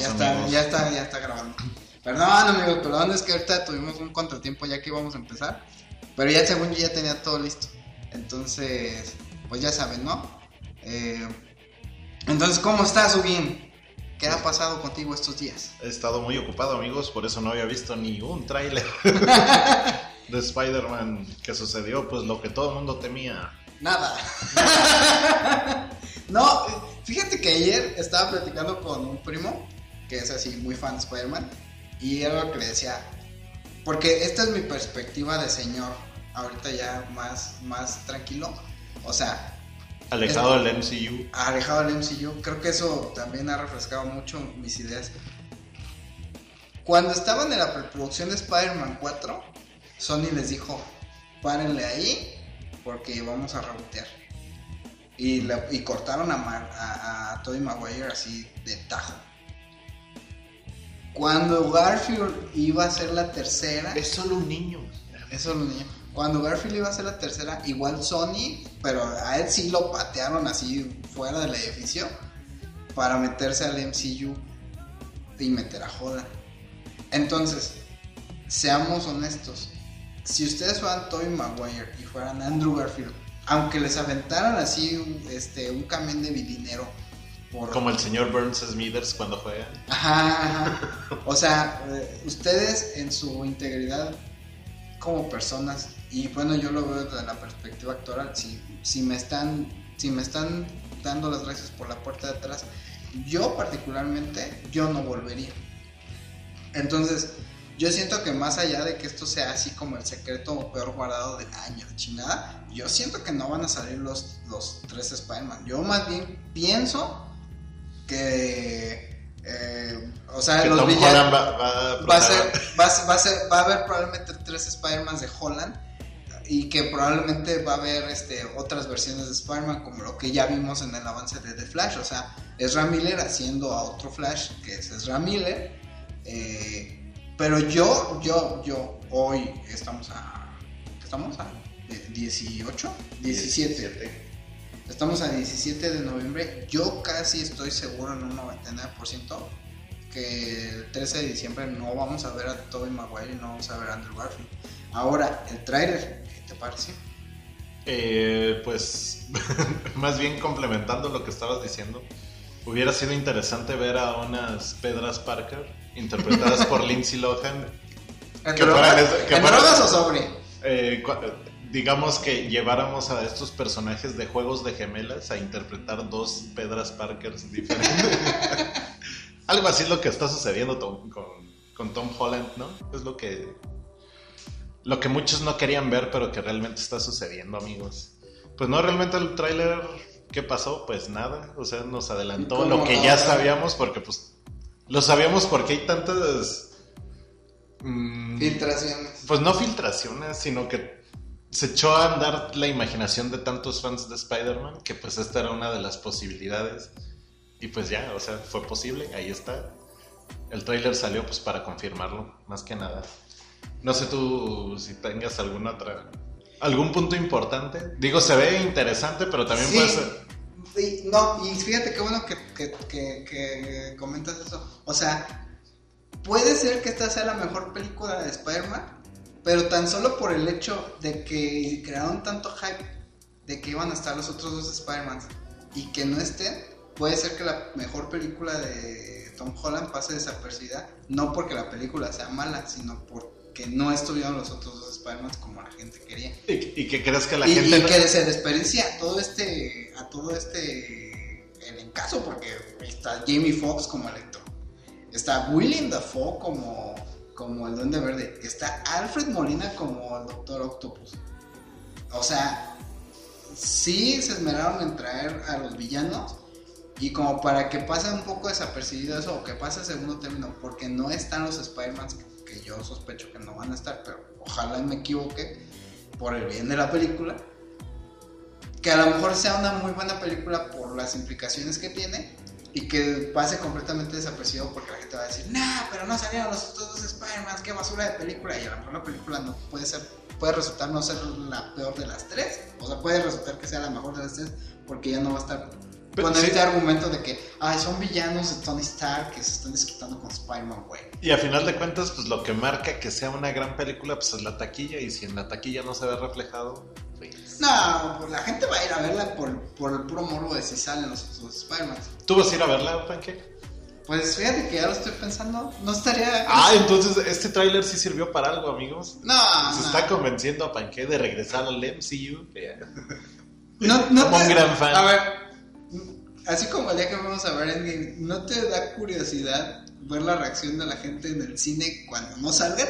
ya está, ya está, ya está grabando. Perdón, amigos, perdón, es que ahorita tuvimos un contratiempo ya que íbamos a empezar. Pero ya según yo ya tenía todo listo. Entonces, pues ya saben, ¿no? Eh, entonces, ¿cómo estás, Ugin? ¿Qué ha pasado contigo estos días? He estado muy ocupado, amigos, por eso no había visto ni un tráiler de Spider-Man que sucedió, pues lo que todo el mundo temía. Nada. no, fíjate que ayer estaba platicando con un primo, que es así muy fan de Spider-Man, y era lo que le decía, porque esta es mi perspectiva de señor, ahorita ya más, más tranquilo. O sea... Alejado del MCU. Alejado del MCU. Creo que eso también ha refrescado mucho mis ideas. Cuando estaban en la preproducción de Spider-Man 4, Sony les dijo, párenle ahí porque vamos a rebotear. Y, y cortaron a, a, a Tobey Maguire así de tajo. Cuando Garfield iba a ser la tercera. Es solo un niño. Es solo un niño. Cuando Garfield iba a ser la tercera, igual Sony, pero a él sí lo patearon así fuera del edificio para meterse al MCU y meter a Joda. Entonces, seamos honestos. Si ustedes fueran Tobey Maguire y fueran Andrew Garfield, aunque les aventaran así este, un camión de dinero como el señor Burns Smithers cuando juega. Ajá, O sea, eh, ustedes en su integridad como personas, y bueno, yo lo veo desde la perspectiva actoral, si, si, me están, si me están dando las gracias por la puerta de atrás, yo particularmente, yo no volvería. Entonces, yo siento que más allá de que esto sea así como el secreto peor guardado del año, chingada, yo siento que no van a salir los, los tres Spider-Man. Yo más bien pienso que eh, o sea, los villanos va, a ser, va, a ser, va a haber probablemente tres Spider-Man de Holland y que probablemente va a haber este, otras versiones de Spider-Man como lo que ya vimos en el avance de The Flash, o sea, Ezra Miller haciendo a otro Flash que es Ezra Miller, eh, pero yo, yo, yo, hoy estamos a, estamos a 18, 17. Estamos a 17 de noviembre. Yo casi estoy seguro en un 99% que el 13 de diciembre no vamos a ver a Tobey Maguire y no vamos a ver a Andrew Garfield. Ahora, el trailer, ¿qué te parece? Eh, pues más bien complementando lo que estabas diciendo, hubiera sido interesante ver a unas Pedras Parker interpretadas por Lindsay Lohan. ¿En drogas, o sobre? Eh, digamos que lleváramos a estos personajes de juegos de gemelas a interpretar dos Pedras Parkers diferentes. Algo así es lo que está sucediendo con, Tom Holland, ¿no? Es lo que lo que muchos no querían ver, pero que realmente está sucediendo, amigos. Pues no, realmente el tráiler, ¿qué pasó? Pues nada, o sea, nos adelantó lo que ya sabíamos, porque pues lo sabíamos porque hay tantas... Mm, filtraciones. Pues no filtraciones, sino que se echó a andar la imaginación de tantos fans de Spider-Man que pues esta era una de las posibilidades. Y pues ya, o sea, fue posible, ahí está. El tráiler salió pues para confirmarlo, más que nada. No sé tú si tengas alguna otra... ¿Algún punto importante? Digo, se ve interesante, pero también puede ser... no, y fíjate qué bueno que, que comentas eso. O sea, puede ser que esta sea la mejor película de Spider-Man, pero tan solo por el hecho de que crearon tanto hype de que iban a estar los otros dos Spider-Man y que no estén, puede ser que la mejor película de Tom Holland pase desapercibida, no porque la película sea mala, sino porque no estuvieron los otros dos Spider-Man como la gente quería. ¿Y, que crees que la gente... Y que se desperdicia todo este, a todo este, el encaso, porque está Jamie Foxx como Electro, está William Dafoe como como el Duende Verde. Está Alfred Molina como el Doctor Octopus. O sea, sí se esmeraron en traer a los villanos. Y como para que pase un poco desapercibido eso, o que pase segundo término, porque no están los Spider-Man que, yo sospecho que no van a estar, pero ojalá me equivoque por el bien de la película. Que a lo mejor sea una muy buena película por las implicaciones que tiene, y que pase completamente desapercibido porque la gente va a decir, nah, pero no salieron los otros dos Spider-Man, qué basura de película. Y a lo mejor la película no puede ser, puede resultar no ser la peor de las tres. O sea, puede resultar que sea la mejor de las tres porque ya no va a estar Pero con sí. este argumento de que, ay, son villanos de Tony Stark que se están discutiendo con Spider-Man, güey. Y a final de cuentas, pues lo que marca que sea una gran película, pues es la taquilla. Y si en la taquilla no se ve reflejado, pues... No, pues la gente va a ir a verla por, por el puro morbo de si salen los otros Spider-Man. ¿Tú vas a ir a verla, Pancake? Pues fíjate que ya lo estoy pensando, no estaría... Ah, entonces este tráiler sí sirvió para algo, amigos. No, Se no. está convenciendo a Pancake de regresar al MCU. No, no Como un gran fan. A ver, así como el día que vamos a ver Endgame, ¿no te da curiosidad ver la reacción de la gente en el cine cuando no salgan?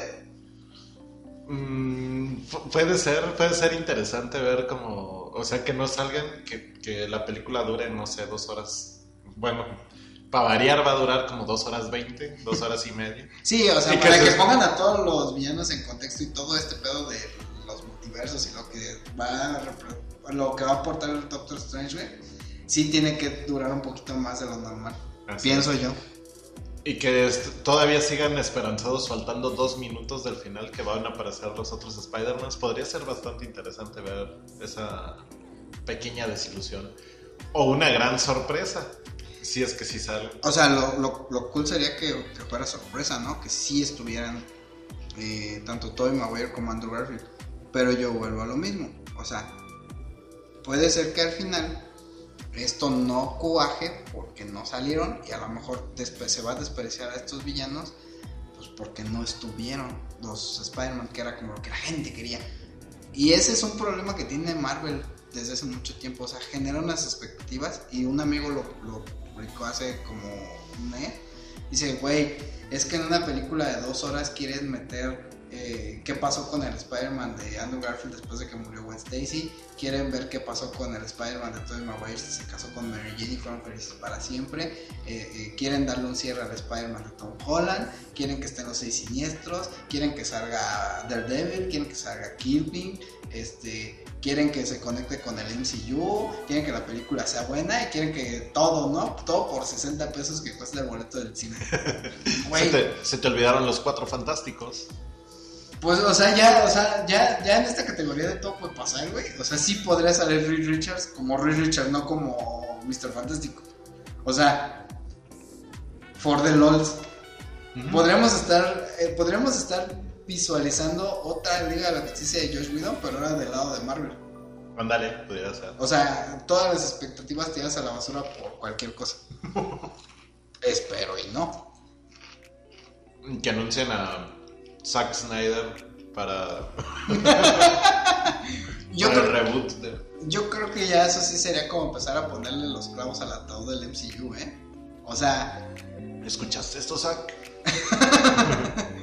Mm, pu- puede ser, puede ser interesante ver como, o sea, que no salgan, que, que la película dure, no sé, dos horas. Bueno, para variar va a durar como dos horas veinte, dos horas y media. Sí, o sea, Y para que, pongan a todos los villanos en contexto y todo este pedo de los multiversos y lo que va a, lo que va a aportar el Doctor Strange, güey, sí tiene que durar un poquito más de lo normal. Así Pienso es. yo. Y que todavía sigan esperanzados faltando dos minutos del final que van a aparecer los otros Spider-Man. Podría ser bastante interesante ver esa pequeña desilusión. O una gran sorpresa, si es que sí sale. O sea, lo, lo, lo cool sería que, que fuera sorpresa, ¿no? Que sí estuvieran eh, tanto Tobey Maguire como Andrew Garfield. Pero yo vuelvo a lo mismo. O sea, puede ser que al final esto no cuaje porque no salieron y a lo mejor se va a despreciar a estos villanos pues porque no estuvieron los Spider-Man, que era como lo que la gente quería. Y ese es un problema que tiene Marvel desde hace mucho tiempo. O sea, genera unas expectativas y un amigo lo, lo publicó hace como un mes. Dice, güey, es que en una película de dos horas quieres meter eh, qué pasó con el Spider-Man de Andrew Garfield después de que murió Gwen Stacy. Quieren ver qué pasó con el Spider-Man de Tobey Maguire si se casó con Mary Jane y fueron felices para siempre. Eh, eh, quieren darle un cierre al Spider-Man de Tom Holland. Quieren que estén los seis siniestros. Quieren que salga Daredevil. Quieren que salga Killpin. Este, quieren que se conecte con el MCU. Quieren que la película sea buena. Y quieren que todo, ¿no? Todo por 60 pesos que cuesta el boleto del cine. Se te, se te olvidaron los cuatro fantásticos. Pues, o sea, ya, o sea, ya, ya en esta categoría de todo puede pasar, güey. O sea, sí podría salir Reed Richards como Reed Richards, no como Mr. Fantástico. O sea, for the lols. Podríamos estar, eh, podríamos estar visualizando otra Liga de la Justicia de Josh Whedon, pero ahora del lado de Marvel. Ándale, pudiera ser. O sea, todas las expectativas tiradas a la basura por cualquier cosa. Espero y no. Que anuncien a Zack Snyder para, Yo para el creo, reboot de... yo creo que ya eso sí sería como empezar a ponerle los clavos al ataúd del MCU, ¿eh? O sea, ¿Escuchaste esto, Zack?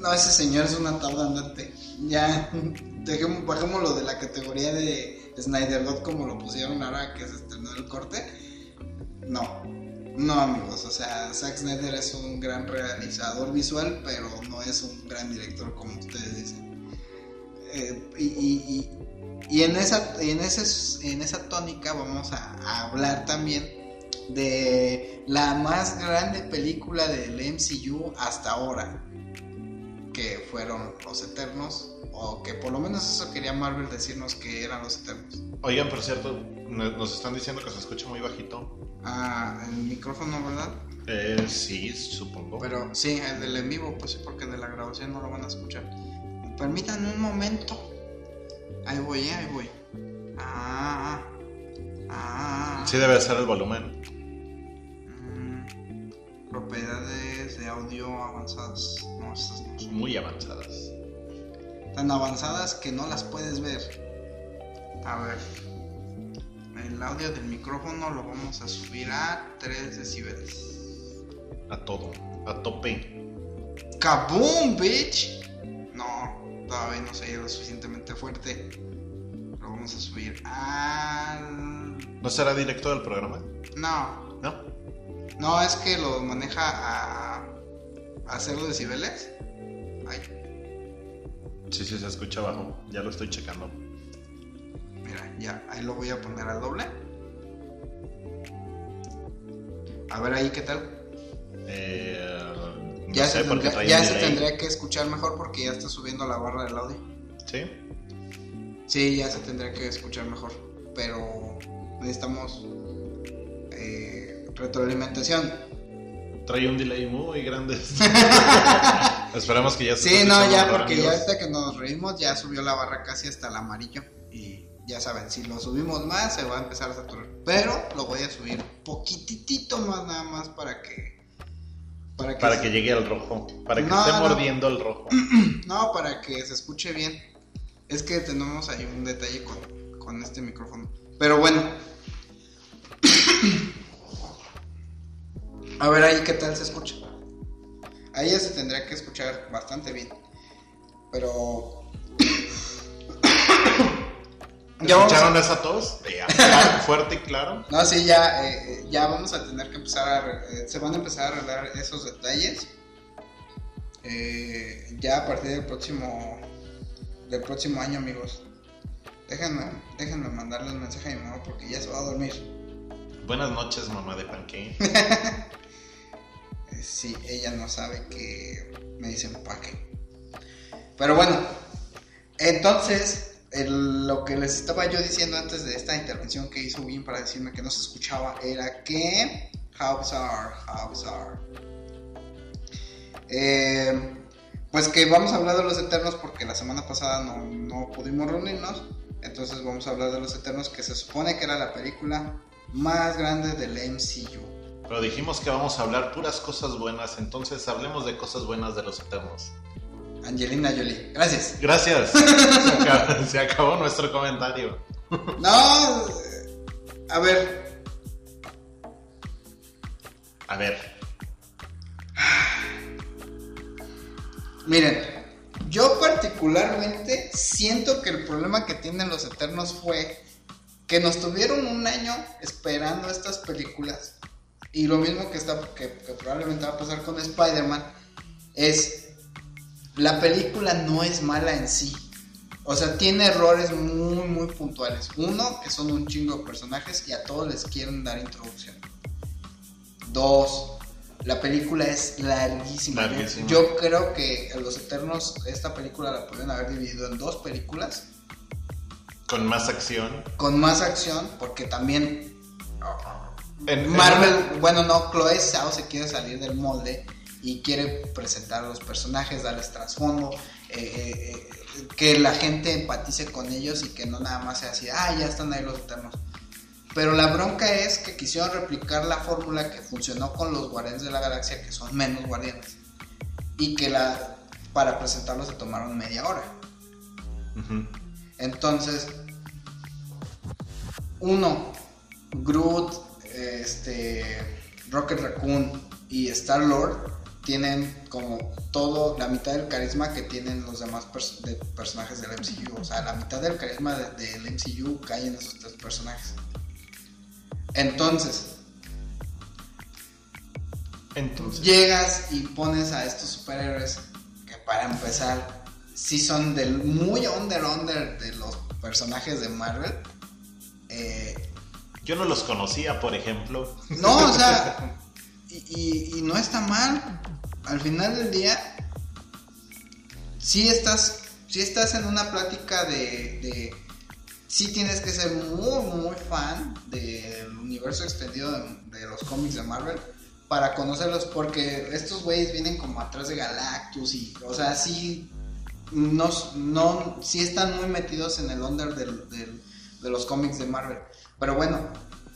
No, ese señor es un ataúd andante. Ya, dejemos, bajémoslo de la categoría de Snyder God como lo pusieron ahora que se estrenó el corte. No, no amigos, o sea, Zack Snyder es un gran realizador visual, pero no es un gran director como ustedes dicen. Eh, y, en, esa, en, ese, en esa tónica vamos a, a hablar también de la más grande película del MCU hasta ahora, que fueron Los Eternos, o que por lo menos eso quería Marvel decirnos que eran Los Eternos. Oigan, por cierto, nos están diciendo que se escucha muy bajito. Ah, el micrófono, ¿verdad? Eh, sí, supongo. Pero sí, el del en vivo, pues sí, porque de la grabación no lo van a escuchar. Permítanme un momento. Ahí voy, eh, ahí voy. Ah, ah. Sí debe ser el volumen. Mm, propiedades de audio avanzadas. No, estas no son Muy avanzadas. tan avanzadas que no las puedes ver. A ver. El audio del micrófono lo vamos a subir a 3 decibeles. A todo. A tope. ¡Kaboom, bitch! No, todavía no se lo suficientemente fuerte. Lo vamos a subir al. ¿No será directo del programa? No, ¿No? no, es que lo maneja a. a 0 decibeles. Ay, Sí, sí, se escucha bajo. Ya lo estoy checando. Mira, ya, ahí lo voy a poner al doble. A ver ahí qué tal. Eh, no Ya, sé, se, tendría, ya se tendría que escuchar mejor porque ya está subiendo la barra del audio. ¿Sí? Sí, ya se tendría que escuchar mejor. Pero necesitamos eh, retroalimentación. Trae un delay muy grande. Esperamos que ya se Sí, no, ya, porque ya ahorita que nos reímos ya subió la barra casi hasta el amarillo. Ya saben, si lo subimos más se va a empezar a saturar. Pero lo voy a subir poquitito más nada más para que... Para que, Para se- que llegue al rojo. Para que No, esté no. mordiendo el rojo. No, para que se escuche bien. Es que tenemos ahí un detalle con, con este micrófono. Pero bueno. A ver ahí qué tal se escucha. Ahí ya se tendría que escuchar bastante bien. Pero... Ya vamos a- ¿Escucharon esa tos? Fuerte y claro. No, sí, ya, eh, eh, ya vamos a tener que empezar a... eh, se van a empezar a arreglar esos detalles. Eh, ya a partir del próximo... Del próximo año, amigos. Déjenme, déjenme mandarle un mensaje a mi mamá porque ya se va a dormir. Buenas noches, mamá de panque. Sí, ella no sabe que me dicen paque. Pero bueno, entonces, lo que les estaba yo diciendo antes de esta intervención que hizo Win para decirme que no se escuchaba era que. House are, house are. Eh, pues que vamos a hablar de los Eternos porque la semana pasada no, no pudimos reunirnos. Entonces vamos a hablar de los Eternos que se supone que era la película más grande del MCU. Pero dijimos que vamos a hablar puras cosas buenas, entonces hablemos de cosas buenas de los eternos. Angelina Jolie. Gracias. Gracias. Se acabó, se acabó nuestro comentario. No, a ver, A ver, miren, yo particularmente siento que el problema que tienen los Eternos fue que nos tuvieron un año esperando estas películas y lo mismo que está que, que probablemente va a pasar con Spider-Man es la película no es mala en sí. O sea, tiene errores muy, muy puntuales. Uno, que son un chingo de personajes y a todos les quieren dar introducción. Dos, la película es larguísima. Yo- Larguísima. Yo creo que Los Eternos, esta película la pueden haber dividido en dos películas con más acción. con más acción, porque también En- Marvel, bueno, no, Chloe Zhao se quiere salir del molde y quiere presentar a los personajes, darles trasfondo, eh, eh, eh, que la gente empatice con ellos y que no nada más sea así, ah, ya están ahí los eternos. Pero la bronca es que quisieron replicar la fórmula que funcionó con los Guardianes de la Galaxia, que son menos guardianes, y que la para presentarlos se tomaron media hora. Entonces, uno, Groot, este, Rocket Raccoon y Star Lord tienen como todo, la mitad del carisma que tienen los demás pers- de- personajes del MCU. O sea, la mitad del carisma de- del MCU cae en esos tres personajes. Entonces, Entonces, llegas y pones a estos superhéroes que para empezar sí son del muy under under de los personajes de Marvel. Eh, yo no los conocía, por ejemplo. no, o sea, y, y- y no está mal. Al final del día, sí estás, estás en una plática de, de sí tienes que ser muy, muy fan del universo extendido de, de los cómics de Marvel para conocerlos, porque estos güeyes vienen como atrás de Galactus y, o sea, sí, no, no, están muy metidos en el under del- de los cómics de Marvel. Pero bueno,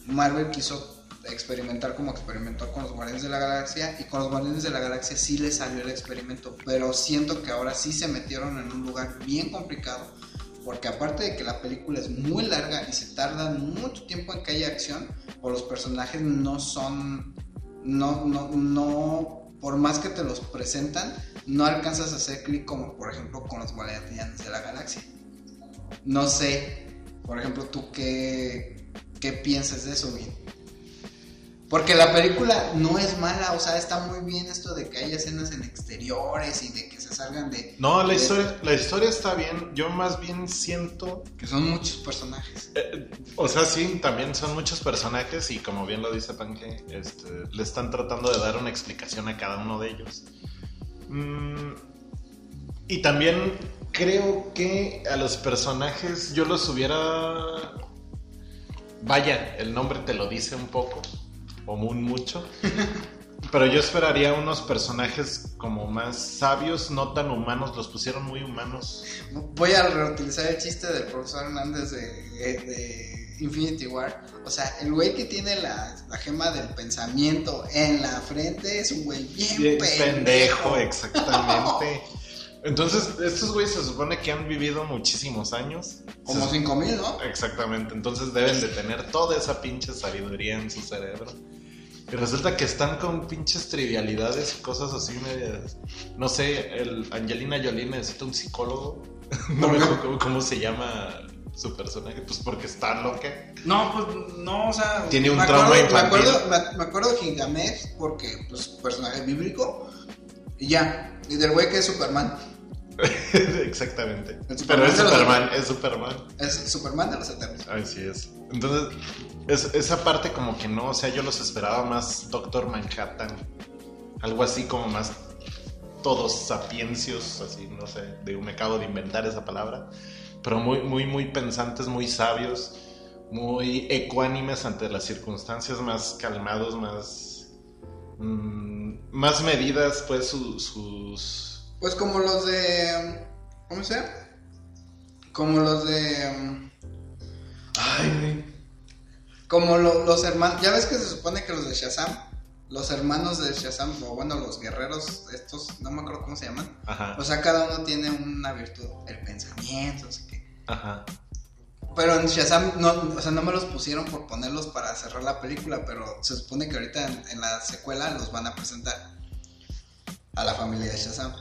Marvel quiso experimentar como experimentó con los Guardianes de la Galaxia y con los Guardianes de la Galaxia sí les salió el experimento, pero siento que ahora sí se metieron en un lugar bien complicado porque aparte de que la película es muy larga y se tarda mucho tiempo en que haya acción, o los personajes no son, no, no, no, por más que te los presentan, no alcanzas a hacer clic como por ejemplo con los Guardianes de la Galaxia. No sé, por ejemplo, tú qué, qué piensas de eso, Vin? Porque la película no es mala, o sea, está muy bien esto de que haya escenas en exteriores y de que se salgan de... No, la historia, la historia está bien. Yo más bien siento Que son muchos personajes. Eh, O sea, sí, también son muchos personajes y como bien lo dice Panque, este, le están tratando de dar una explicación a cada uno de ellos. Mm, y también creo que a los personajes yo los hubiera... Vaya, el nombre te lo dice un poco. O muy mucho. Pero yo esperaría unos personajes como más sabios, no tan humanos, los pusieron muy humanos. Voy a reutilizar el chiste del profesor Hernández de, de Infinity War. O sea, el güey que tiene la, la gema del pensamiento en la frente es un güey bien, Bien pendejo. pendejo, exactamente. Entonces, estos güeyes se supone que han vivido muchísimos años. Como Se- 5000, ¿no? Exactamente, entonces deben de tener toda esa pinche sabiduría en su cerebro. Y resulta que están con pinches trivialidades y cosas así medias. No sé, el Angelina Jolie necesita un psicólogo. No me acuerdo cómo, cómo se llama su personaje, pues porque está loca. No, pues no, o sea. Tiene un me trauma acuerdo, me infantil. acuerdo, me, me acuerdo de Gilgamesh porque, pues, personaje bíblico. Y ya. Y del güey que es Superman. Exactamente. Pero es Superman, es Superman. Es Superman de los Eternos. Así es. Entonces, es- esa parte como que no, o sea, yo los esperaba más Doctor Manhattan. Algo así como más todos sapiencios, así, no sé, de, me acabo de inventar esa palabra. Pero muy, muy, muy pensantes, muy sabios, muy ecuánimes ante las circunstancias, más calmados, más... mm, más medidas, pues, su- sus... Pues como los de. ¿Cómo se llama? Como los de. Ay, güey. Como lo- los hermanos. Ya ves que se supone que los de Shazam. Los hermanos de Shazam, o bueno, los guerreros, estos, no me acuerdo cómo se llaman. Ajá, O sea, cada uno tiene una virtud. El pensamiento, no sé qué. ajá. Pero en Shazam, no, o sea, no me los pusieron por ponerlos para cerrar la película, pero se supone que ahorita en, en la secuela los van a presentar a la familia de Shazam.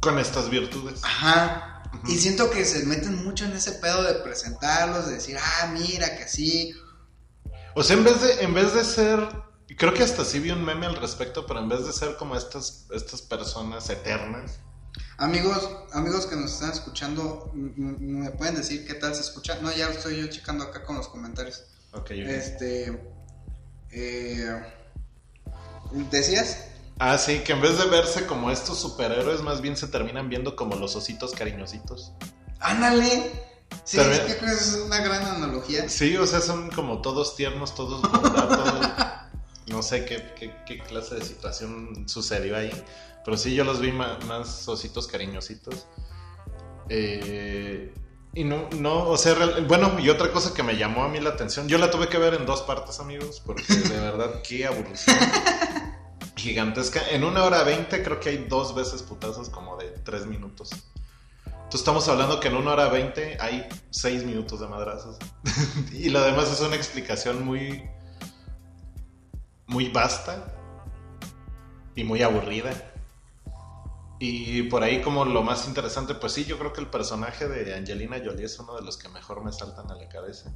Con estas virtudes. Ajá. Y siento que se meten mucho en ese pedo de presentarlos, de decir, ah, mira, que así. O sea, en vez de, en vez de ser, creo que hasta sí vi un meme al respecto, pero en vez de ser como estas, estas personas eternas, Amigos, amigos que nos están escuchando, ¿me pueden decir qué tal se escucha? No, ya estoy yo checando acá con los comentarios. ok, ok. Este. Eh, ¿Decías? Ah, sí, que en vez de verse como estos superhéroes, más bien se terminan viendo como los ositos cariñositos. ¡Ándale! Sí, También- es que creo que es una gran analogía. Sí, o sea, son como todos tiernos, todos No sé qué, qué, qué clase de situación sucedió ahí. Pero sí, yo los vi más, ositos cariñositos. Eh, y no, no, o sea, real- bueno, y otra cosa que me llamó a mí la atención, yo la tuve que ver en dos partes, amigos, porque de verdad, qué aburrición gigantesca. En una hora veinte creo que hay dos veces putazos como de tres minutos. Entonces estamos hablando que en una hora veinte hay seis minutos de madrazos. y lo demás es una explicación muy, muy vasta y muy aburrida. Y por ahí como lo más interesante, pues sí, yo creo que el personaje de Angelina Jolie es uno de los que mejor me saltan a la cabeza.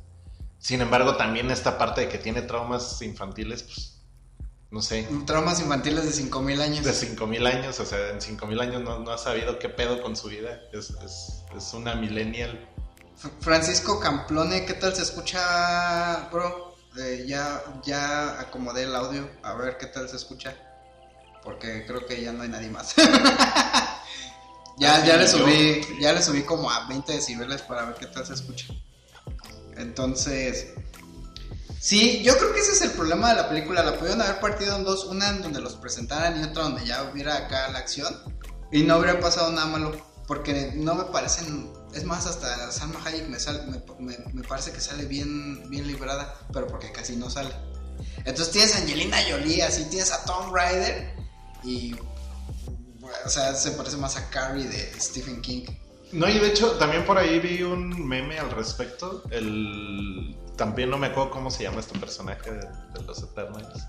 Sin embargo, también esta parte de que tiene traumas infantiles, pues, no sé, Traumas infantiles de 5000 años. de 5000 años, o sea, en 5000 años no, no ha sabido qué pedo con su vida. Es, es, es una millennial. Francisco Camplone, ¿qué tal se escucha, bro? Eh, ya, ya acomodé el audio, a ver qué tal se escucha. Porque creo que ya no hay nadie más. ya, ya le subí, ya le subí como a 20 decibeles para ver qué tal se escucha. Entonces, sí, yo creo que ese es el problema de la película. La pudieron haber partido en dos, una en donde los presentaran y otra donde ya hubiera acá la acción. Y no habría pasado nada malo. Porque no me parecen. Es más, hasta Salma Hayek me, sal- me, me- parece que sale bien, bien librada. Pero porque casi no sale. Entonces tienes a Angelina Jolie, así tienes a Tom Rider. Y. O sea, se parece más a Carrie de Stephen King. No, y de hecho, también por ahí vi un meme al respecto. El... También no me acuerdo cómo se llama este personaje de, de los Eternals.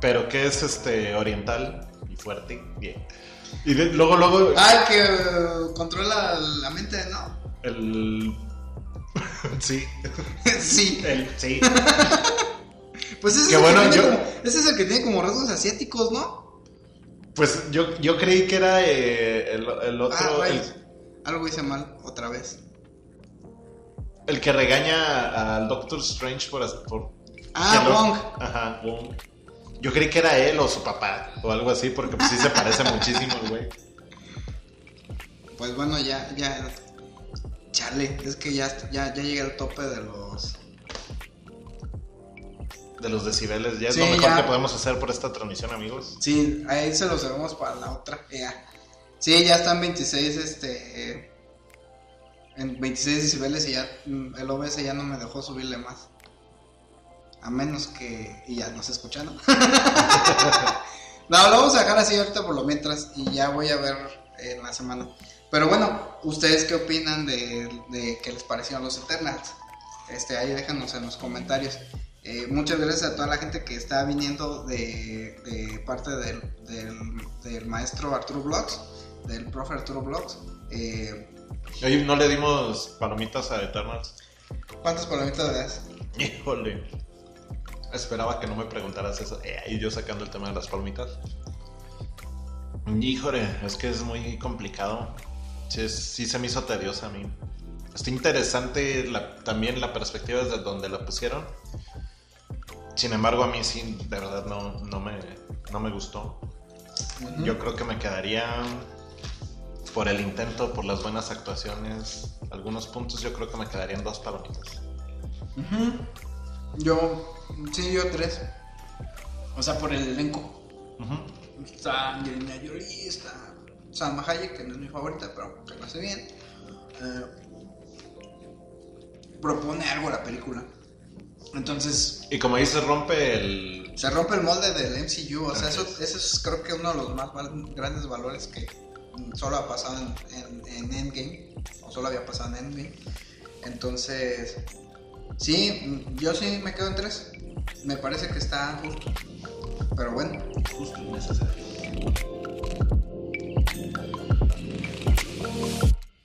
Pero que es este oriental y fuerte. Bien. Y de- luego, luego, Ah, el que eh, controla la mente, ¿no? el. sí, sí. el. Sí. Pues ese, es, bueno, el que yo- como, ese es el que tiene como rasgos asiáticos, ¿no? Pues yo, yo creí que era eh, el, el otro. ah, el, rayos. Algo hice mal otra vez. el que regaña al Doctor Strange por. por Ah, Wong. Ajá, Wong. Yo creí que era él o su papá o algo así, porque pues sí se parece muchísimo el güey. Pues bueno, ya, ya. Chale, es que ya, ya, ya llegué al tope de los. de los decibeles. Ya es Sí, lo mejor ya. que podemos hacer por esta transmisión, amigos. Sí, ahí se los debemos para la otra. Ya. Sí, ya están 26, este... eh, En 26 decibeles y ya mm, el OBS ya no me dejó subirle más. A menos que... Y ya no se escucha, ¿no? lo vamos a dejar así ahorita por lo mientras y ya voy a ver en la semana. Pero bueno, ¿ustedes qué opinan de, de qué les parecieron los Eternals? Este, ahí déjanos en los comentarios. Eh, muchas gracias a toda la gente que está viniendo de, de parte del, del, del maestro Arturo Vlogs, del profe Arturo Vlogs. Eh, Oye, ¿no le dimos palomitas a Eternals? ¿Cuántas palomitas le das? Híjole. Esperaba que no me preguntaras eso. Eh, y yo sacando el tema de las palomitas. Híjole, es que es muy complicado. Sí, se me hizo tediosa a mí. Está interesante la- también la perspectiva desde donde la pusieron. Sin embargo, a mí sí, de verdad no, no, me, no me gustó. Yo creo que me quedaría por el intento, por las buenas actuaciones, algunos puntos, yo creo que me quedarían dos palomitas. Yo, sí, yo tres. O sea, por el elenco. Ujú. Está Angelina Jolie, está Salma Hayek, que no es mi favorita, pero que lo hace bien. Eh, propone algo la película. Entonces, Y como dices, rompe el... se rompe el molde del MCU. O sea, eso, eso es creo que uno de los más grandes valores que solo ha pasado en, en- en Endgame. O solo había pasado en Endgame. Entonces, sí, yo sí me quedo en tres. Me parece que está justo. Pero bueno, Justo y necesario.